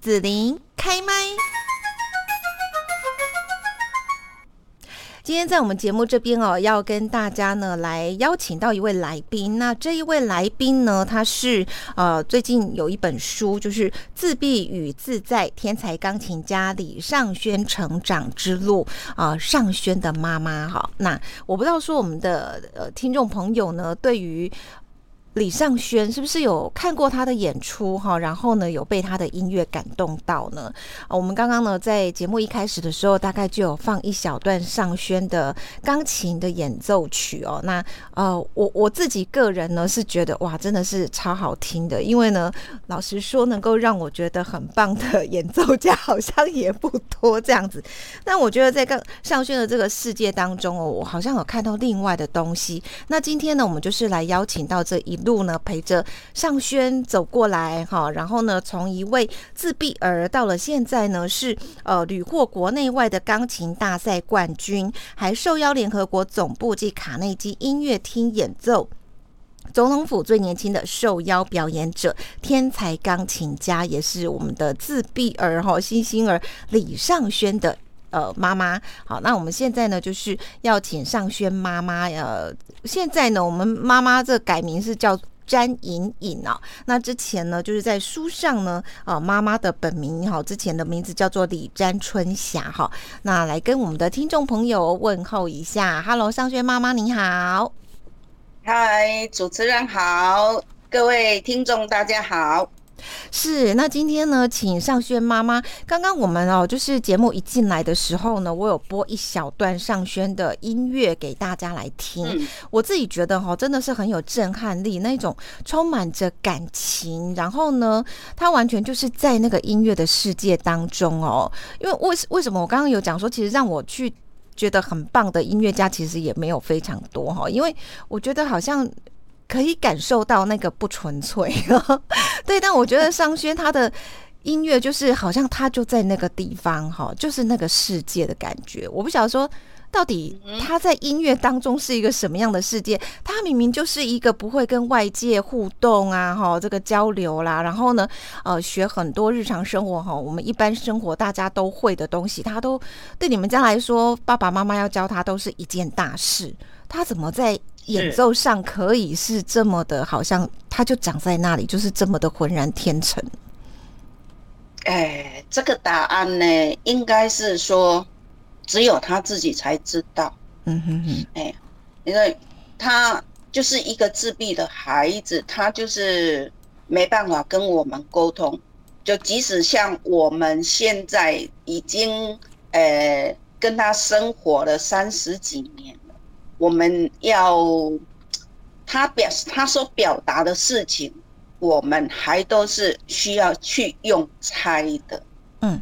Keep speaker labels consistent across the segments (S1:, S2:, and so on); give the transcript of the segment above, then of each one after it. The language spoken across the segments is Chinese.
S1: 紫琳开麦。今天在我们节目这边哦，要跟大家呢来邀请到一位来宾。那这一位来宾呢，他是呃最近有一本书，就是《自闭与自在：天才钢琴家李尚轩成长之路》啊，尚轩的妈妈哈。那我不知道说我们的呃听众朋友呢，对于。李尚轩是不是有看过他的演出哈？然后呢，有被他的音乐感动到呢？啊，我们刚刚呢在节目一开始的时候，大概就有放一小段尚轩的钢琴的演奏曲哦。那呃，我我自己个人呢是觉得哇，真的是超好听的。因为呢，老实说，能够让我觉得很棒的演奏家好像也不多这样子。但我觉得在刚尚轩的这个世界当中哦，我好像有看到另外的东西。那今天呢，我们就是来邀请到这一。路呢陪着尚轩走过来哈，然后呢从一位自闭儿到了现在呢是呃屡获国内外的钢琴大赛冠军，还受邀联合国总部及卡内基音乐厅演奏，总统府最年轻的受邀表演者，天才钢琴家，也是我们的自闭儿哈星星儿李尚轩的。呃，妈妈，好，那我们现在呢，就是要请尚轩妈妈。呃，现在呢，我们妈妈这改名是叫詹莹莹啊。那之前呢，就是在书上呢，啊，妈妈的本名哈，之前的名字叫做李詹春霞哈。那来跟我们的听众朋友问候一下，Hello，尚轩妈妈你好，
S2: 嗨，主持人好，各位听众大家好。
S1: 是，那今天呢，请尚轩妈妈。刚刚我们哦，就是节目一进来的时候呢，我有播一小段尚轩的音乐给大家来听。我自己觉得哈，真的是很有震撼力，那种充满着感情。然后呢，他完全就是在那个音乐的世界当中哦。因为为为什么我刚刚有讲说，其实让我去觉得很棒的音乐家，其实也没有非常多哈。因为我觉得好像。可以感受到那个不纯粹，对，但我觉得商轩他的音乐就是好像他就在那个地方哈，就是那个世界的感觉。我不晓得说到底他在音乐当中是一个什么样的世界，他明明就是一个不会跟外界互动啊哈，这个交流啦，然后呢呃学很多日常生活哈，我们一般生活大家都会的东西，他都对你们家来说，爸爸妈妈要教他都是一件大事，他怎么在？演奏上可以是这么的，好像他就长在那里，就是这么的浑然天成。
S2: 哎，这个答案呢，应该是说只有他自己才知道。嗯哼哼，哎，因为他就是一个自闭的孩子，他就是没办法跟我们沟通。就即使像我们现在已经呃跟他生活了三十几年。我们要他表他所表达的事情，我们还都是需要去用猜的，嗯，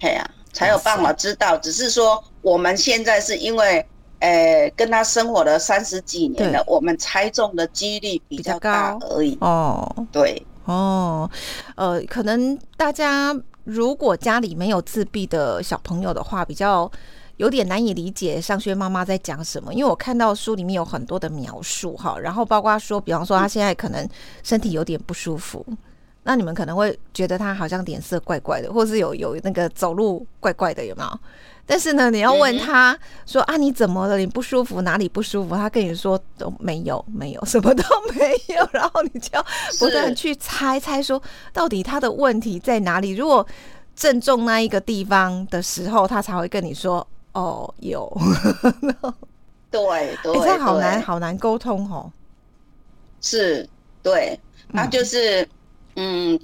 S2: 对呀，才有办法知道。只是说我们现在是因为，呃，跟他生活了三十几年了，我们猜中的几率比较高而已。哦，对，
S1: 哦，呃，可能大家如果家里没有自闭的小朋友的话，比较。有点难以理解上轩妈妈在讲什么，因为我看到书里面有很多的描述哈，然后包括说，比方说他现在可能身体有点不舒服，那你们可能会觉得他好像脸色怪怪的，或是有有那个走路怪怪的，有没有？但是呢，你要问他说啊，你怎么了？你不舒服哪里不舒服？他跟你说都没有，没有，什么都没有，然后你就要不断去猜猜说到底他的问题在哪里？如果正中那一个地方的时候，他才会跟你说。哦，有，
S2: 对 对，
S1: 这好难，好难沟通哦。
S2: 是，对，他就是，嗯，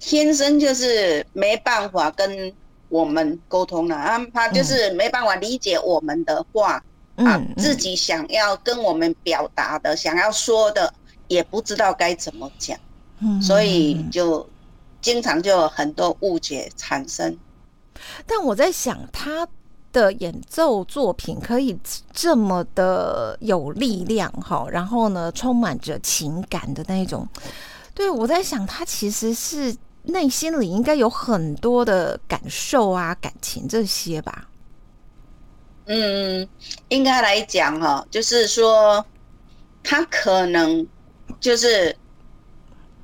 S2: 天生就是没办法跟我们沟通了啊，他就是没办法理解我们的话啊，自己想要跟我们表达的、想要说的，也不知道该怎么讲，所以就经常就有很多误解产生。
S1: 但我在想他。的演奏作品可以这么的有力量哈，然后呢，充满着情感的那种。对我在想，他其实是内心里应该有很多的感受啊、感情这些吧。
S2: 嗯，应该来讲哈，就是说他可能就是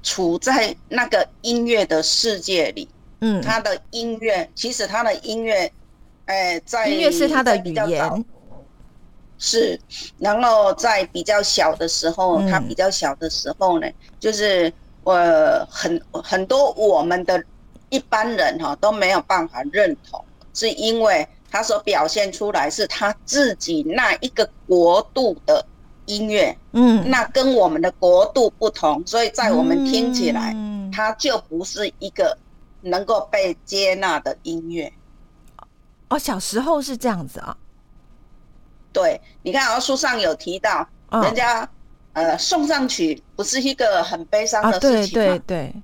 S2: 处在那个音乐的世界里。嗯，他的音乐其实他的音乐，哎，在
S1: 音乐是他的语言，
S2: 是。然后在比较小的时候，他比较小的时候呢，就是我很很多我们的一般人哈都没有办法认同，是因为他所表现出来是他自己那一个国度的音乐，嗯，那跟我们的国度不同，所以在我们听起来，嗯它就不是一个。能够被接纳的音乐，
S1: 哦，小时候是这样子啊。
S2: 对，你看，哦，书上有提到，人家呃送上去不是一个很悲伤的事
S1: 情吗？对对对，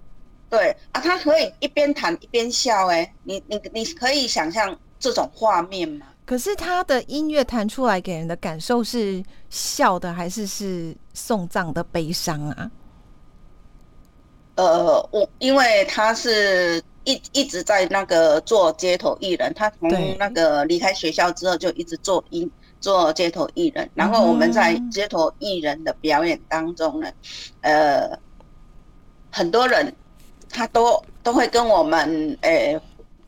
S2: 对啊，他可以一边弹一边笑，哎，你你你可以想象这种画面吗？
S1: 可是他的音乐弹出来给人的感受是笑的，还是是送葬的悲伤啊？
S2: 呃，我因为他是一一直在那个做街头艺人，他从那个离开学校之后就一直做音做街头艺人。然后我们在街头艺人的表演当中呢，呃，很多人他都都会跟我们诶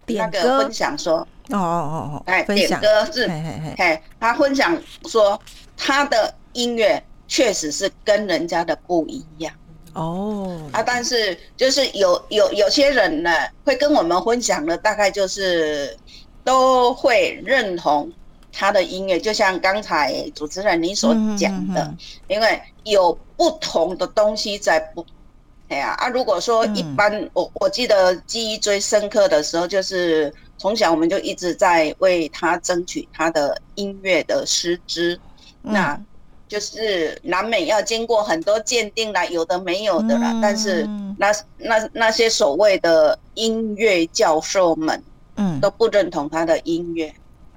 S2: 那个分享说，
S1: 哦哦哦哦，
S2: 哎，点歌是，嘿，他分享说他的音乐确实是跟人家的不一样。哦。啊，但是就是有有有些人呢，会跟我们分享的，大概就是都会认同他的音乐，就像刚才主持人你所讲的，因为有不同的东西在不，哎呀啊，如果说一般，我我记得记忆最深刻的时候，就是从小我们就一直在为他争取他的音乐的师资，那。就是南美要经过很多鉴定啦，有的没有的啦。但是那那那些所谓的音乐教授们，嗯，都不认同他的音乐，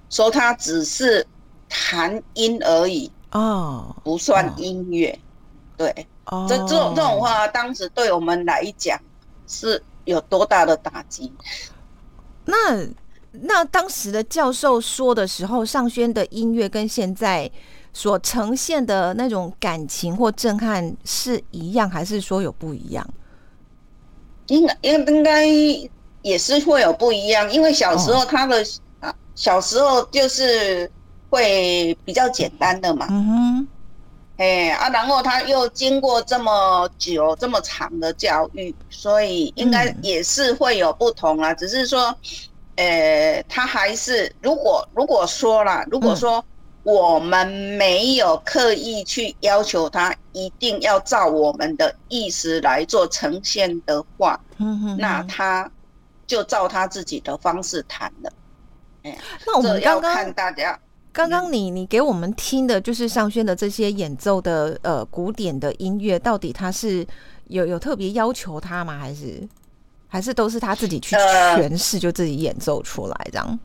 S2: 说他只是弹音而已哦，不算音乐。对，这这种这种话，当时对我们来讲是有多大的打击？
S1: 那那当时的教授说的时候，尚轩的音乐跟现在。所呈现的那种感情或震撼是一样，还是说有不一样？
S2: 应该应应该也是会有不一样，因为小时候他的啊，小时候就是会比较简单的嘛。嗯哼。哎啊，然后他又经过这么久这么长的教育，所以应该也是会有不同啊。只是说，呃，他还是如果如果说了，如果说。我们没有刻意去要求他一定要照我们的意思来做呈现的话，嗯哼那他就照他自己的方式谈了。
S1: 哎，那我们刚刚
S2: 看大家，
S1: 刚刚你你给我们听的就是尚轩的这些演奏的呃古典的音乐，到底他是有有特别要求他吗？还是还是都是他自己去诠释，就自己演奏出来这样？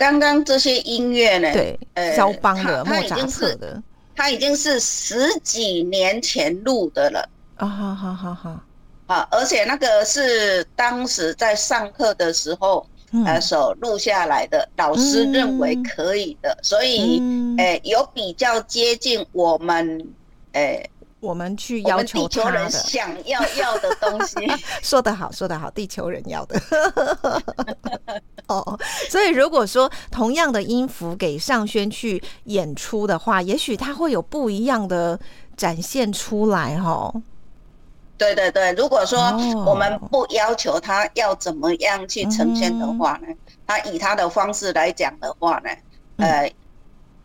S2: 刚刚这些音乐呢？
S1: 对，肖邦的、莫扎特的，
S2: 他已经是十几年前录的了。啊，
S1: 好好好好，
S2: 啊，而且那个是当时在上课的时候，呃，所录下来的，老师认为可以的，所以，诶，有比较接近我们，诶。
S1: 我们去要求他的
S2: 想要要的东西，
S1: 说得好，说得好，地球人要的。哦，所以如果说同样的音符给尚轩去演出的话，也许他会有不一样的展现出来，哈。
S2: 对对对，如果说我们不要求他要怎么样去呈现的话呢，他以他的方式来讲的话呢，呃。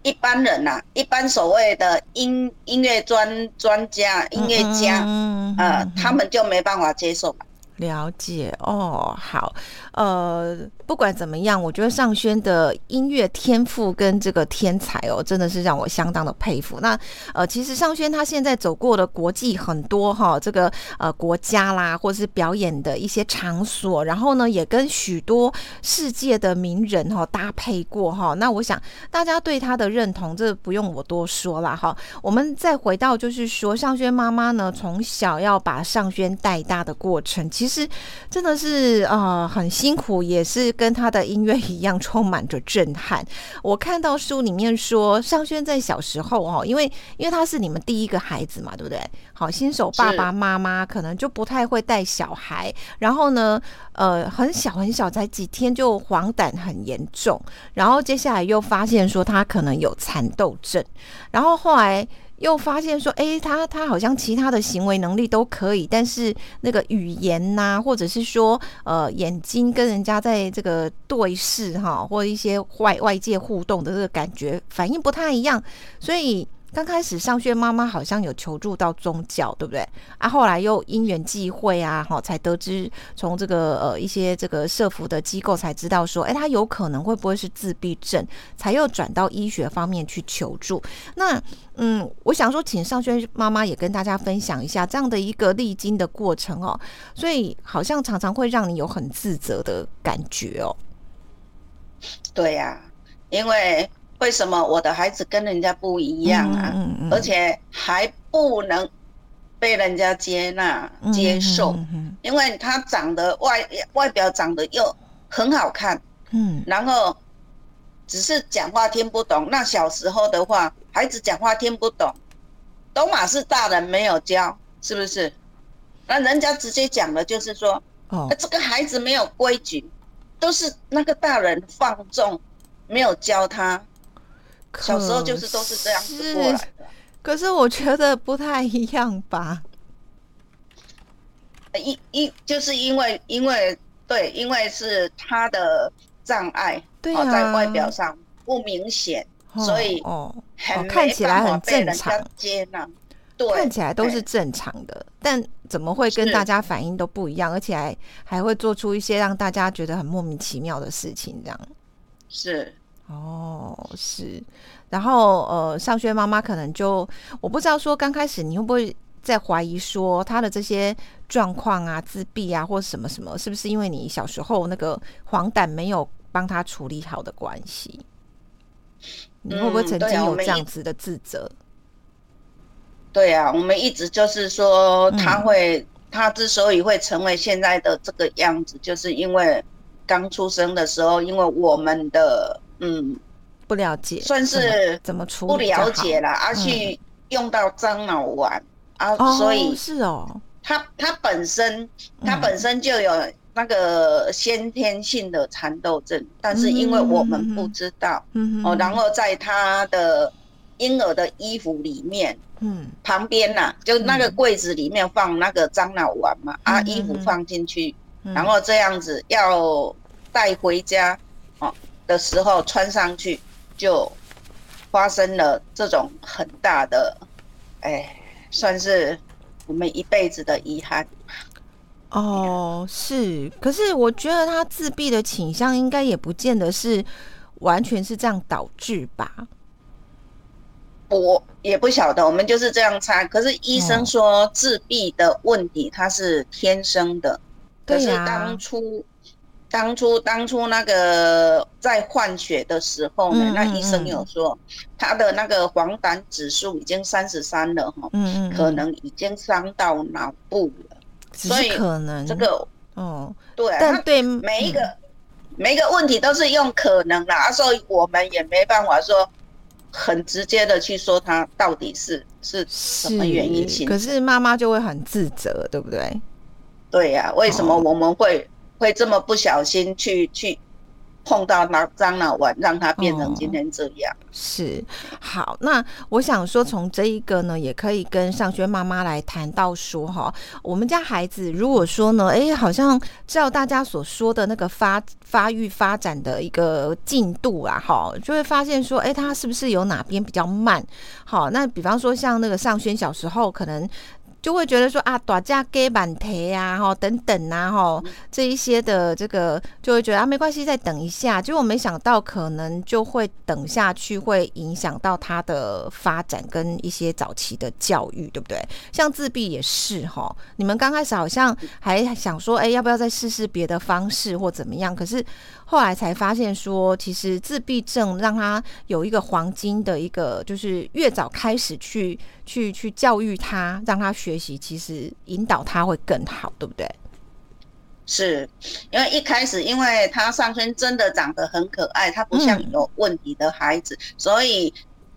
S2: 一般人呐，一般所谓的音音乐专专家、音乐家，呃，他们就没办法接受。
S1: 了解哦，好，呃，不管怎么样，我觉得尚轩的音乐天赋跟这个天才哦，真的是让我相当的佩服。那呃，其实尚轩他现在走过的国际很多哈，这个呃国家啦，或是表演的一些场所，然后呢，也跟许多世界的名人哈搭配过哈。那我想大家对他的认同，这不用我多说了哈。我们再回到就是说，尚轩妈妈呢，从小要把尚轩带大的过程，其实真的是啊很辛苦，也是跟他的音乐一样充满着震撼。我看到书里面说，尚轩在小时候哦，因为因为他是你们第一个孩子嘛，对不对？好，新手爸爸妈妈可能就不太会带小孩，然后呢，呃，很小很小，才几天就黄疸很严重，然后接下来又发现说他可能有蚕豆症，然后后来。又发现说，哎，他他好像其他的行为能力都可以，但是那个语言呐，或者是说，呃，眼睛跟人家在这个对视哈，或一些外外界互动的这个感觉反应不太一样，所以。刚开始上轩，妈妈好像有求助到宗教，对不对？啊，后来又因缘际会啊，哈，才得知从这个呃一些这个社服的机构才知道说，哎，他有可能会不会是自闭症，才又转到医学方面去求助。那嗯，我想说，请上轩妈妈也跟大家分享一下这样的一个历经的过程哦。所以好像常常会让你有很自责的感觉哦。
S2: 对呀，因为。为什么我的孩子跟人家不一样啊？而且还不能被人家接纳接受？因为他长得外外表长得又很好看，嗯，然后只是讲话听不懂。那小时候的话，孩子讲话听不懂，都马是大人没有教，是不是？那人家直接讲的就是说，哦，这个孩子没有规矩，都是那个大人放纵，没有教他。小时候就是都是这样子过来的，
S1: 可是我觉得不太一样吧。
S2: 一一就是因为因为对，因为是他的障碍，
S1: 对啊，
S2: 在外表上不明显，所以
S1: 哦，看起来很正常，
S2: 接纳，
S1: 对，看起来都是正常的，但怎么会跟大家反应都不一样，而且还还会做出一些让大家觉得很莫名其妙的事情，这样
S2: 是。
S1: 哦，是，然后呃，上轩妈妈可能就我不知道说刚开始你会不会在怀疑说他的这些状况啊，自闭啊，或什么什么，是不是因为你小时候那个黄疸没有帮他处理好的关系？你会不会曾经有这样子的自责？
S2: 对啊，我们一直就是说他会，他之所以会成为现在的这个样子，就是因为刚出生的时候，因为我们的。嗯，
S1: 不了解，
S2: 算是
S1: 怎么处理
S2: 不了解了，而去用到樟脑丸啊，所以
S1: 是哦，
S2: 他他本身他本身就有那个先天性的蚕豆症，但是因为我们不知道，哦，然后在他的婴儿的衣服里面，嗯，旁边呐，就那个柜子里面放那个樟脑丸嘛，啊，衣服放进去，然后这样子要带回家，哦。的时候穿上去，就发生了这种很大的，哎，算是我们一辈子的遗憾。
S1: 哦，是，可是我觉得他自闭的倾向应该也不见得是完全是这样导致吧。
S2: 我也不晓得，我们就是这样猜。可是医生说自闭的问题他是天生的，可是当初。当初当初那个在换血的时候呢，那医生有说他的那个黄疸指数已经三十三了哈，嗯嗯，可能已经伤到脑部了，所以
S1: 可能。
S2: 这个哦，对，但对每一个每一个问题都是用可能啦，所以我们也没办法说很直接的去说他到底是是什么原因性，
S1: 可是妈妈就会很自责，对不对？
S2: 对呀，为什么我们会？会这么不小心去去碰到那张脑丸，让它变成今天这样。
S1: 是好，那我想说，从这一个呢，也可以跟尚轩妈妈来谈到说哈，我们家孩子如果说呢，哎，好像照大家所说的那个发发育发展的一个进度啊，哈，就会发现说，哎，他是不是有哪边比较慢？好，那比方说像那个尚轩小时候可能。就会觉得说啊，大家给满提啊，哈等等啊，哈这一些的这个就会觉得啊，没关系，再等一下。结果没想到可能就会等下去，会影响到他的发展跟一些早期的教育，对不对？像自闭也是哈，你们刚开始好像还想说，哎，要不要再试试别的方式或怎么样？可是。后来才发现说，其实自闭症让他有一个黄金的一个，就是越早开始去去去教育他，让他学习，其实引导他会更好，对不对？
S2: 是因为一开始，因为他上身真的长得很可爱，他不像有问题的孩子，所以，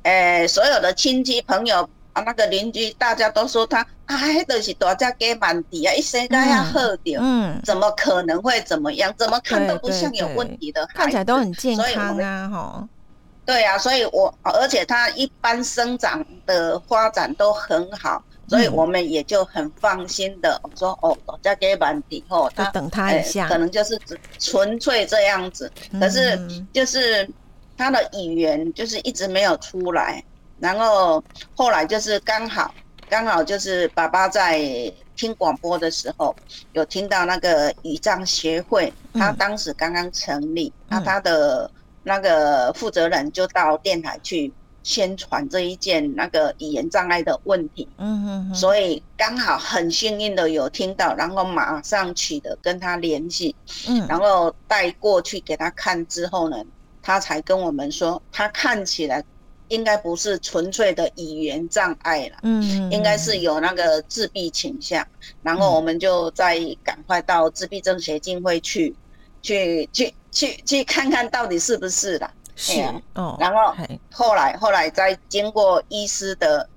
S2: 诶，所有的亲戚朋友啊，那个邻居，大家都说他，哎，都是大家给满地啊，一生该要喝掉，嗯，怎么可能会怎么样？怎么看都不像有问题的孩子，
S1: 看起来都很健康啊，哈。
S2: 对啊，所以我而且他一般生长的发展都很好。所以我们也就很放心的说，哦，交给满底后，
S1: 他等他一下，
S2: 可能就是纯粹这样子。可是就是他的语言就是一直没有出来，然后后来就是刚好刚好就是爸爸在听广播的时候，有听到那个语障协会，他当时刚刚成立，那他的那个负责人就到电台去。宣传这一件那个语言障碍的问题，嗯嗯，所以刚好很幸运的有听到，然后马上取得跟他联系，嗯，然后带过去给他看之后呢，他才跟我们说，他看起来应该不是纯粹的语言障碍了，嗯，应该是有那个自闭倾向，然后我们就再赶快到自闭症协进会去，去去去去看看到底是不是啦。
S1: 是哦，
S2: 然后后来后来再经过医师的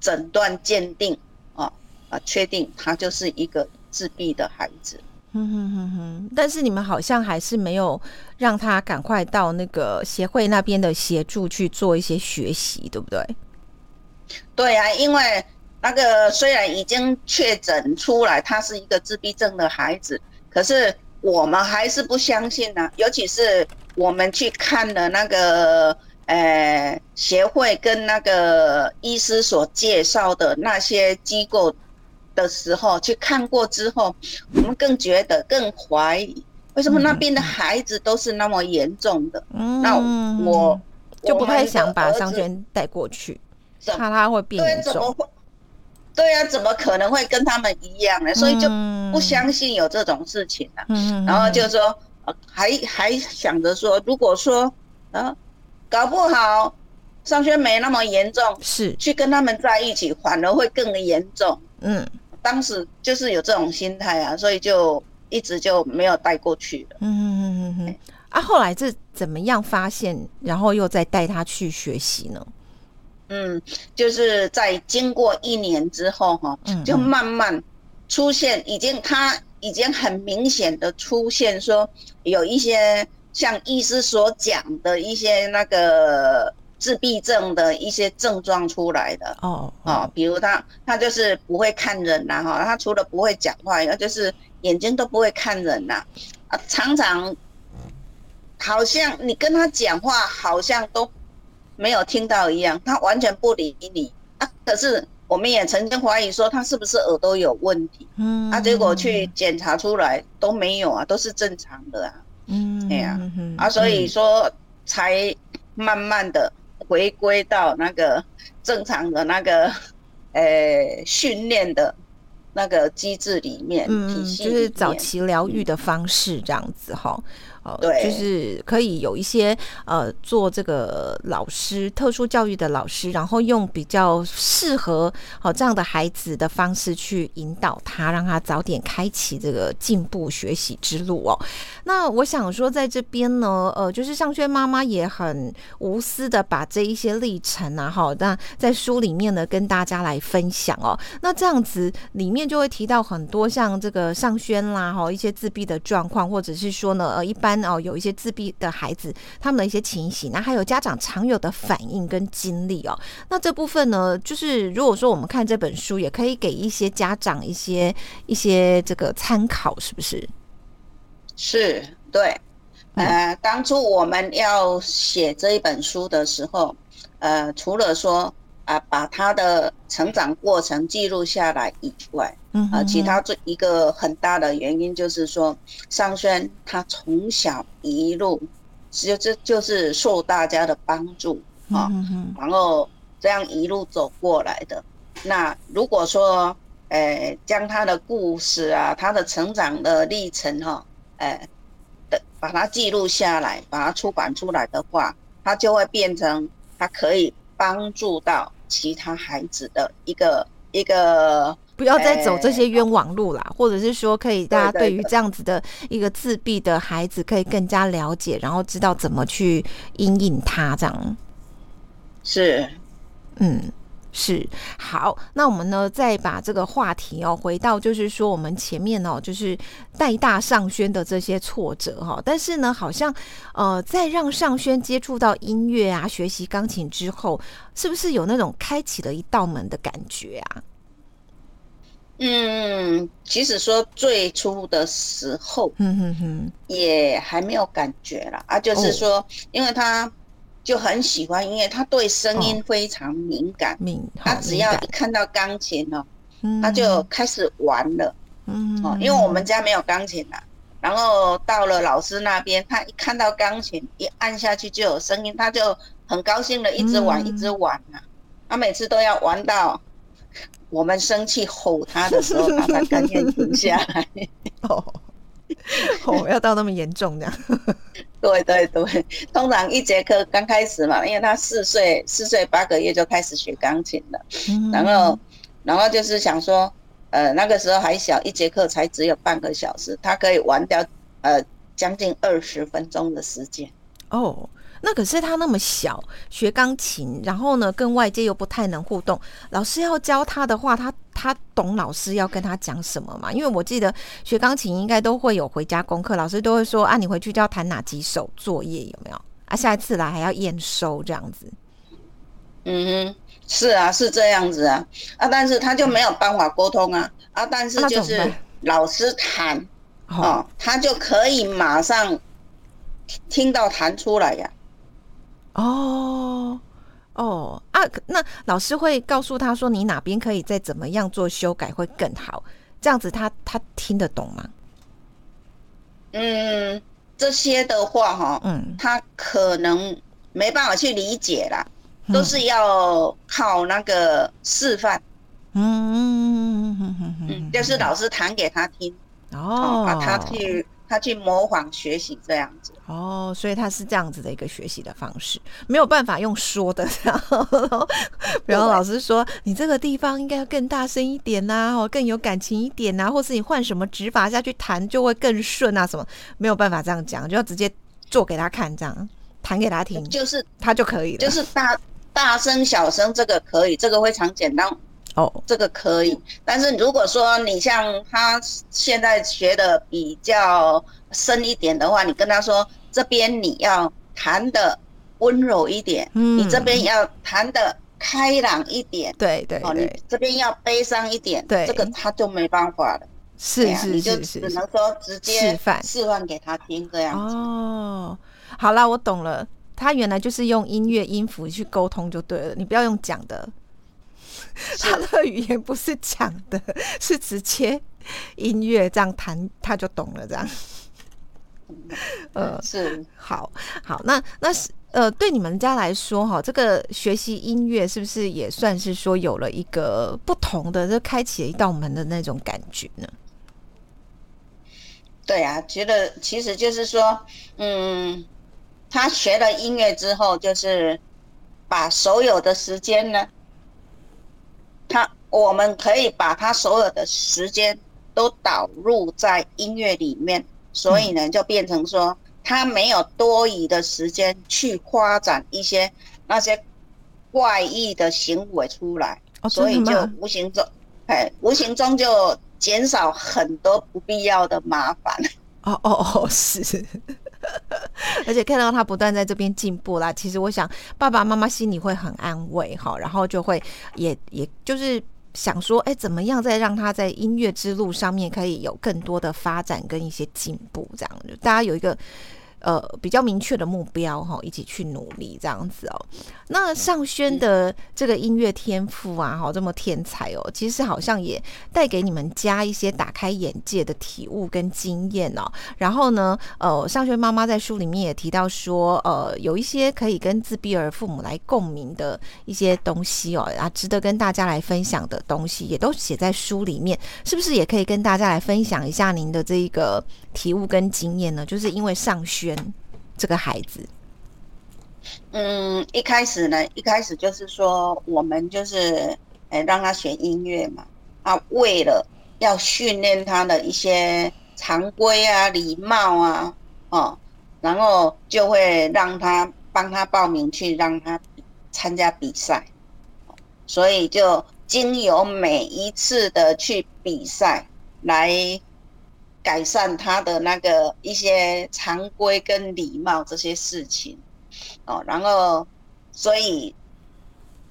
S2: 诊断鉴定，啊啊，确定他就是一个自闭的孩子。嗯哼
S1: 哼哼，但是你们好像还是没有让他赶快到那个协会那边的协助去做一些学习，对不对？
S2: 对呀，因为那个虽然已经确诊出来他是一个自闭症的孩子，可是我们还是不相信呢，尤其是。我们去看了那个呃协会跟那个医师所介绍的那些机构的时候，去看过之后，我们更觉得更怀疑，为什么那边的孩子都是那么严重的？那我
S1: 就不太想把商娟带过去，怕他会变严重。
S2: 对呀，怎么可能会跟他们一样呢？所以就不相信有这种事情了。然后就说。还还想着说，如果说啊，搞不好上学没那么严重，
S1: 是
S2: 去跟他们在一起，反而会更严重。嗯，当时就是有这种心态啊，所以就一直就没有带过去了。嗯嗯
S1: 嗯嗯啊，后来是怎么样发现，然后又再带他去学习呢？
S2: 嗯，就是在经过一年之后哈，就慢慢出现，已经他。已经很明显的出现，说有一些像医师所讲的一些那个自闭症的一些症状出来的哦哦，比如他他就是不会看人呐哈，他除了不会讲话，外，就是眼睛都不会看人呐。啊，常常好像你跟他讲话，好像都没有听到一样，他完全不理你。啊，可是。我们也曾经怀疑说他是不是耳朵有问题，嗯，啊，结果去检查出来都没有啊，都是正常的啊，嗯，对呀，啊，所以说才慢慢的回归到那个正常的那个，呃，训练的那个机制里面，嗯，
S1: 就是早期疗愈的方式这样子哈。哦，就是可以有一些呃，做这个老师特殊教育的老师，然后用比较适合好这样的孩子的方式去引导他，让他早点开启这个进步学习之路哦。那我想说，在这边呢，呃，就是尚轩妈妈也很无私的把这一些历程啊，哈，那在书里面呢跟大家来分享哦。那这样子里面就会提到很多像这个尚轩啦，哈，一些自闭的状况，或者是说呢，呃，一般。哦，有一些自闭的孩子，他们的一些情形，那还有家长常有的反应跟经历哦。那这部分呢，就是如果说我们看这本书，也可以给一些家长一些一些这个参考，是不是？
S2: 是，对。呃，当初我们要写这一本书的时候，呃，除了说啊，把他的成长过程记录下来以外。啊，其他这一个很大的原因就是说，尚轩他从小一路，就这就是受大家的帮助啊，然后这样一路走过来的。那如果说，呃，将他的故事啊，他的成长的历程哈，呃，的把它记录下来，把它出版出来的话，它就会变成他可以帮助到其他孩子的一个一个。
S1: 不要再走这些冤枉路啦，或者是说，可以大家对于这样子的一个自闭的孩子，可以更加了解，然后知道怎么去引引他这样。
S2: 是，
S1: 嗯。是好，那我们呢再把这个话题哦回到，就是说我们前面哦，就是带大上轩的这些挫折哈，但是呢，好像呃，在让上轩接触到音乐啊，学习钢琴之后，是不是有那种开启了一道门的感觉啊？
S2: 嗯，其实说最初的时候，嗯哼哼，也还没有感觉了啊，就是说，因为他。就很喜欢音乐，他对声音非常敏感。敏，他只要一看到钢琴哦，他就开始玩了。嗯，哦，因为我们家没有钢琴的，然后到了老师那边，他一看到钢琴，一按下去就有声音，他就很高兴的一直玩，一直玩啊。他每次都要玩到我们生气吼他的时候，他才甘愿停下来。哦。
S1: 哦，要到那么严重这样？
S2: 对对对，通常一节课刚开始嘛，因为他四岁四岁八个月就开始学钢琴了，然后然后就是想说，呃，那个时候还小，一节课才只有半个小时，他可以玩掉呃将近二十分钟的时间。
S1: 哦。那可是他那么小学钢琴，然后呢跟外界又不太能互动，老师要教他的话，他他懂老师要跟他讲什么吗？因为我记得学钢琴应该都会有回家功课，老师都会说啊，你回去就要弹哪几首作业有没有？啊，下一次来还要验收这样子。
S2: 嗯哼，是啊，是这样子啊啊，但是他就没有办法沟通啊啊，但是就是老师弹哦，他就可以马上听到弹出来呀。
S1: 哦哦啊！那老师会告诉他说，你哪边可以再怎么样做修改会更好？这样子他他听得懂吗？
S2: 嗯，这些的话哈，嗯，他可能没办法去理解啦，都是要靠那个示范。嗯嗯嗯嗯嗯，就是老师弹给他听，哦，把他去。他去模仿学习这样子
S1: 哦，所以他是这样子的一个学习的方式，没有办法用说的。然后，比方老师说你这个地方应该要更大声一点呐，哦更有感情一点呐，或是你换什么指法下去弹就会更顺啊，什么没有办法这样讲，就要直接做给他看，这样弹给他听，
S2: 就是
S1: 他就可以了。
S2: 就是大大声、小声这个可以，这个非常简单。哦，这个可以，但是如果说你像他现在学的比较深一点的话，你跟他说这边你要弹的温柔一点，嗯，你这边要弹的开朗一点，
S1: 对对，哦，
S2: 你这边要悲伤一点，
S1: 对，
S2: 这个他就没办法了，
S1: 是是是，
S2: 你就只能说直接示范。示范给他听这样子。
S1: 哦，好了，我懂了，他原来就是用音乐音符去沟通就对了，你不要用讲的。他的语言不是讲的，是直接音乐这样弹，他就懂了。这样，
S2: 呃，是
S1: 好好。那那是呃，对你们家来说，哈，这个学习音乐是不是也算是说有了一个不同的，就开启了一道门的那种感觉呢？
S2: 对啊，觉得其实就是说，嗯，他学了音乐之后，就是把所有的时间呢。他，我们可以把他所有的时间都导入在音乐里面，所以呢，就变成说他没有多余的时间去发展一些那些怪异的行为出来，所以就无形中，哎，无形中就减少很多不必要的麻烦。
S1: 哦哦哦，是。而且看到他不断在这边进步啦，其实我想爸爸妈妈心里会很安慰哈，然后就会也也就是想说，哎，怎么样再让他在音乐之路上面可以有更多的发展跟一些进步，这样大家有一个。呃，比较明确的目标哈，一起去努力这样子哦。那尚轩的这个音乐天赋啊，哈，这么天才哦，其实好像也带给你们家一些打开眼界的体悟跟经验哦。然后呢，呃，尚轩妈妈在书里面也提到说，呃，有一些可以跟自闭儿父母来共鸣的一些东西哦，啊，值得跟大家来分享的东西，也都写在书里面，是不是也可以跟大家来分享一下您的这一个体悟跟经验呢？就是因为尚轩。这个孩子，
S2: 嗯，一开始呢，一开始就是说，我们就是，哎，让他学音乐嘛，啊，为了要训练他的一些常规啊、礼貌啊，哦，然后就会让他帮他报名去让他参加比赛，所以就经由每一次的去比赛来改善他的那个一些常规跟礼貌这些事情，哦，然后所以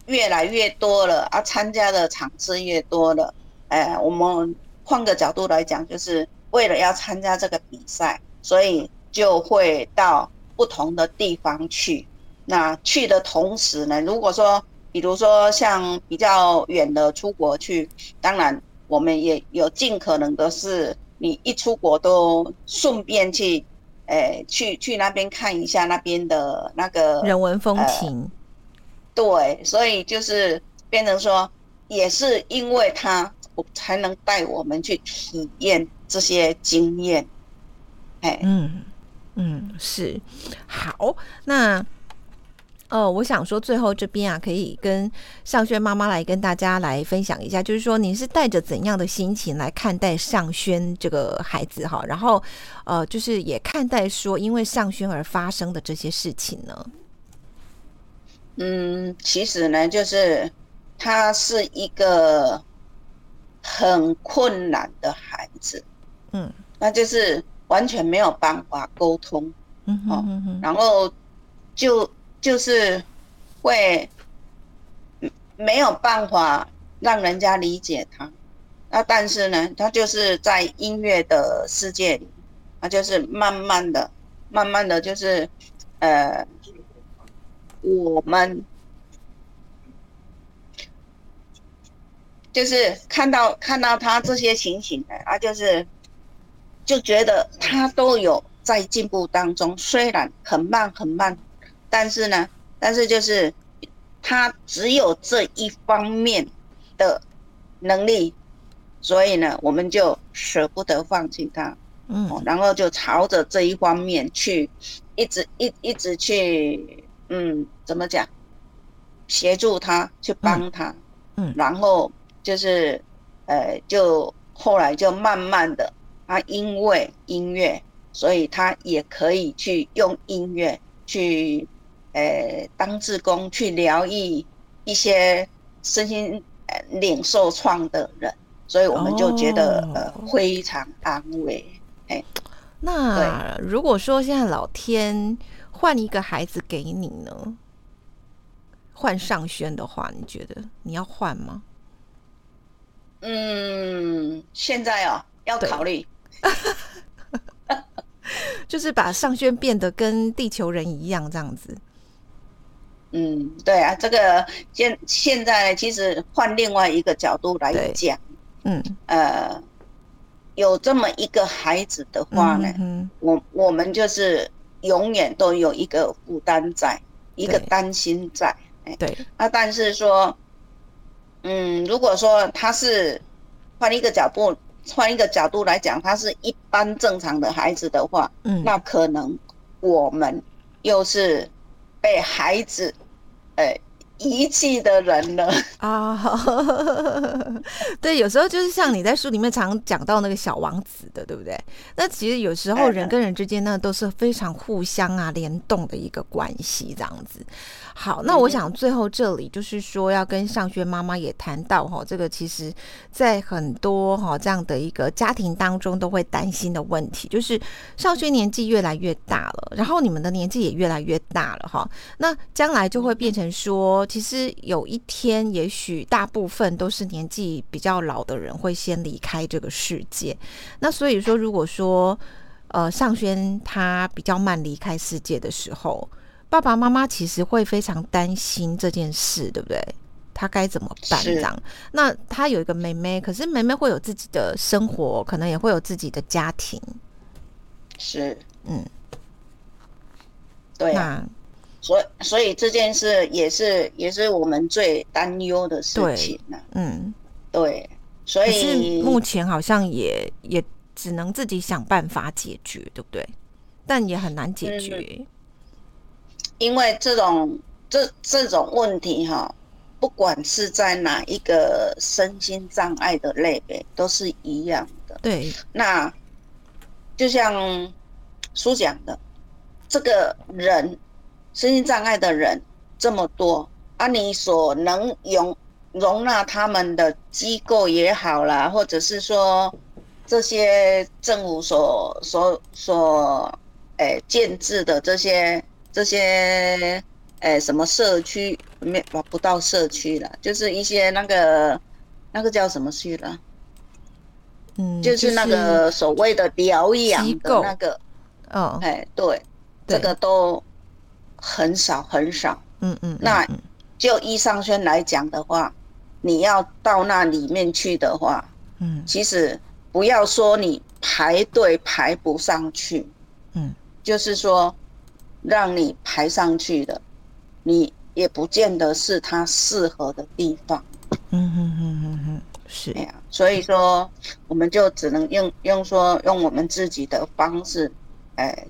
S2: 越来越多了啊，参加的场次越多了。哎，我们换个角度来讲，就是为了要参加这个比赛，所以就会到不同的地方去。那去的同时呢，如果说，比如说像比较远的出国去，当然我们也有尽可能的是，你一出国都顺便去，哎，去去那边看一下那边的那个
S1: 人文风情。
S2: 对，所以就是变成说，也是因为他。我才能带我们去体验这些经验，
S1: 哎，嗯嗯，是好。那哦，我想说，最后这边啊，可以跟尚轩妈妈来跟大家来分享一下，就是说，您是带着怎样的心情来看待尚轩这个孩子哈？然后呃，就是也看待说，因为尚轩而发生的这些事情呢？
S2: 嗯，其实呢，就是他是一个。很困难的孩子，嗯，那就是完全没有办法沟通，嗯哼，然后就就是会没有办法让人家理解他，那但是呢，他就是在音乐的世界里，他就是慢慢的、慢慢的就是，呃，我们。就是看到看到他这些情形的，啊，就是就觉得他都有在进步当中，虽然很慢很慢，但是呢，但是就是他只有这一方面的能力，所以呢，我们就舍不得放弃他，嗯，然后就朝着这一方面去，一直一一直去，嗯，怎么讲，协助他去帮他，嗯，然后。就是，呃，就后来就慢慢的，他因为音乐，所以他也可以去用音乐去，呃，当志工去疗愈一些身心呃领受创的人，所以我们就觉得呃非常安慰。哎，
S1: 那如果说现在老天换一个孩子给你呢，换上轩的话，你觉得你要换吗？
S2: 嗯，现在哦要考虑，
S1: 就是把尚轩变得跟地球人一样这样子。
S2: 嗯，对啊，这个现现在其实换另外一个角度来讲，嗯，呃，有这么一个孩子的话呢，嗯我我们就是永远都有一个负担在，一个担心在，
S1: 哎，对，
S2: 啊，但是说。嗯，如果说他是换一个角度，换一个角度来讲，他是一般正常的孩子的话，嗯，那可能我们又是被孩子，哎。遗弃的人了啊！
S1: 对，有时候就是像你在书里面常讲到那个小王子的，对不对？那其实有时候人跟人之间呢都是非常互相啊联动的一个关系，这样子。好，那我想最后这里就是说要跟尚轩妈妈也谈到哈，这个其实在很多哈这样的一个家庭当中都会担心的问题，就是尚轩年纪越来越大了，然后你们的年纪也越来越大了哈，那将来就会变成说。其实有一天，也许大部分都是年纪比较老的人会先离开这个世界。那所以说，如果说呃尚轩他比较慢离开世界的时候，爸爸妈妈其实会非常担心这件事，对不对？他该怎么办？这样？那他有一个妹妹，可是妹妹会有自己的生活，可能也会有自己的家庭。
S2: 是，嗯，对啊。所以，所以这件事也是也是我们最担忧的事情呢。嗯，对，所以
S1: 目前好像也也只能自己想办法解决，对不对？但也很难解决，
S2: 因为这种这这种问题哈，不管是在哪一个身心障碍的类别，都是一样的。
S1: 对，
S2: 那就像书讲的，这个人身心障碍的人这么多，啊，你所能容容纳他们的机构也好啦，或者是说这些政府所所所诶建制的这些这些诶什么社区没不到社区了，就是一些那个那个叫什么区了？
S1: 嗯，
S2: 就是那个所谓的疗养的那个，
S1: 哦，
S2: 哎，对，这个都很少很少。
S1: 嗯嗯，
S2: 那就依尚轩来讲的话。你要到那里面去的话，
S1: 嗯，
S2: 其实不要说你排队排不上去，
S1: 嗯，
S2: 就是说让你排上去的，你也不见得是他适合的地方，
S1: 嗯哼哼哼哼，是
S2: 呀，所以说我们就只能用用说用我们自己的方式，哎，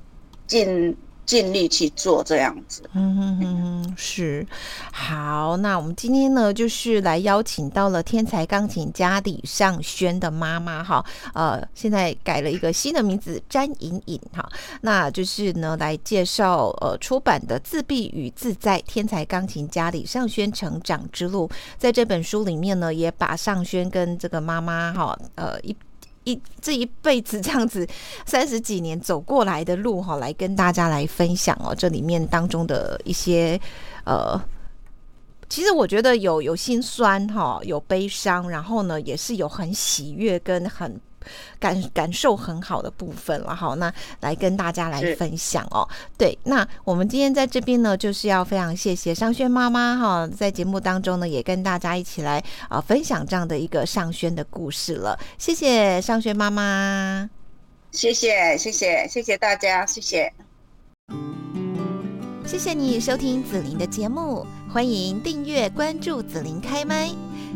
S2: 尽。尽力去做这样子，
S1: 嗯哼哼，是好。那我们今天呢，就是来邀请到了天才钢琴家李尚轩的妈妈哈，呃，现在改了一个新的名字詹颖颖哈，那就是呢来介绍呃出版的《自闭与自在：天才钢琴家李尚轩成长之路》。在这本书里面呢，也把尚轩跟这个妈妈哈，呃一。一这一辈子这样子三十几年走过来的路哈，来跟大家来分享哦。这里面当中的一些呃，其实我觉得有有心酸哈，有悲伤，然后呢，也是有很喜悦跟很。感感受很好的部分了，好，那来跟大家来分享哦。对，那我们今天在这边呢，就是要非常谢谢尚轩妈妈哈，在节目当中呢，也跟大家一起来啊分享这样的一个尚轩的故事了。谢谢尚轩妈妈，
S2: 谢谢谢谢谢谢大家，谢谢，
S1: 谢谢你收听紫琳的节目，欢迎订阅关注紫琳开麦。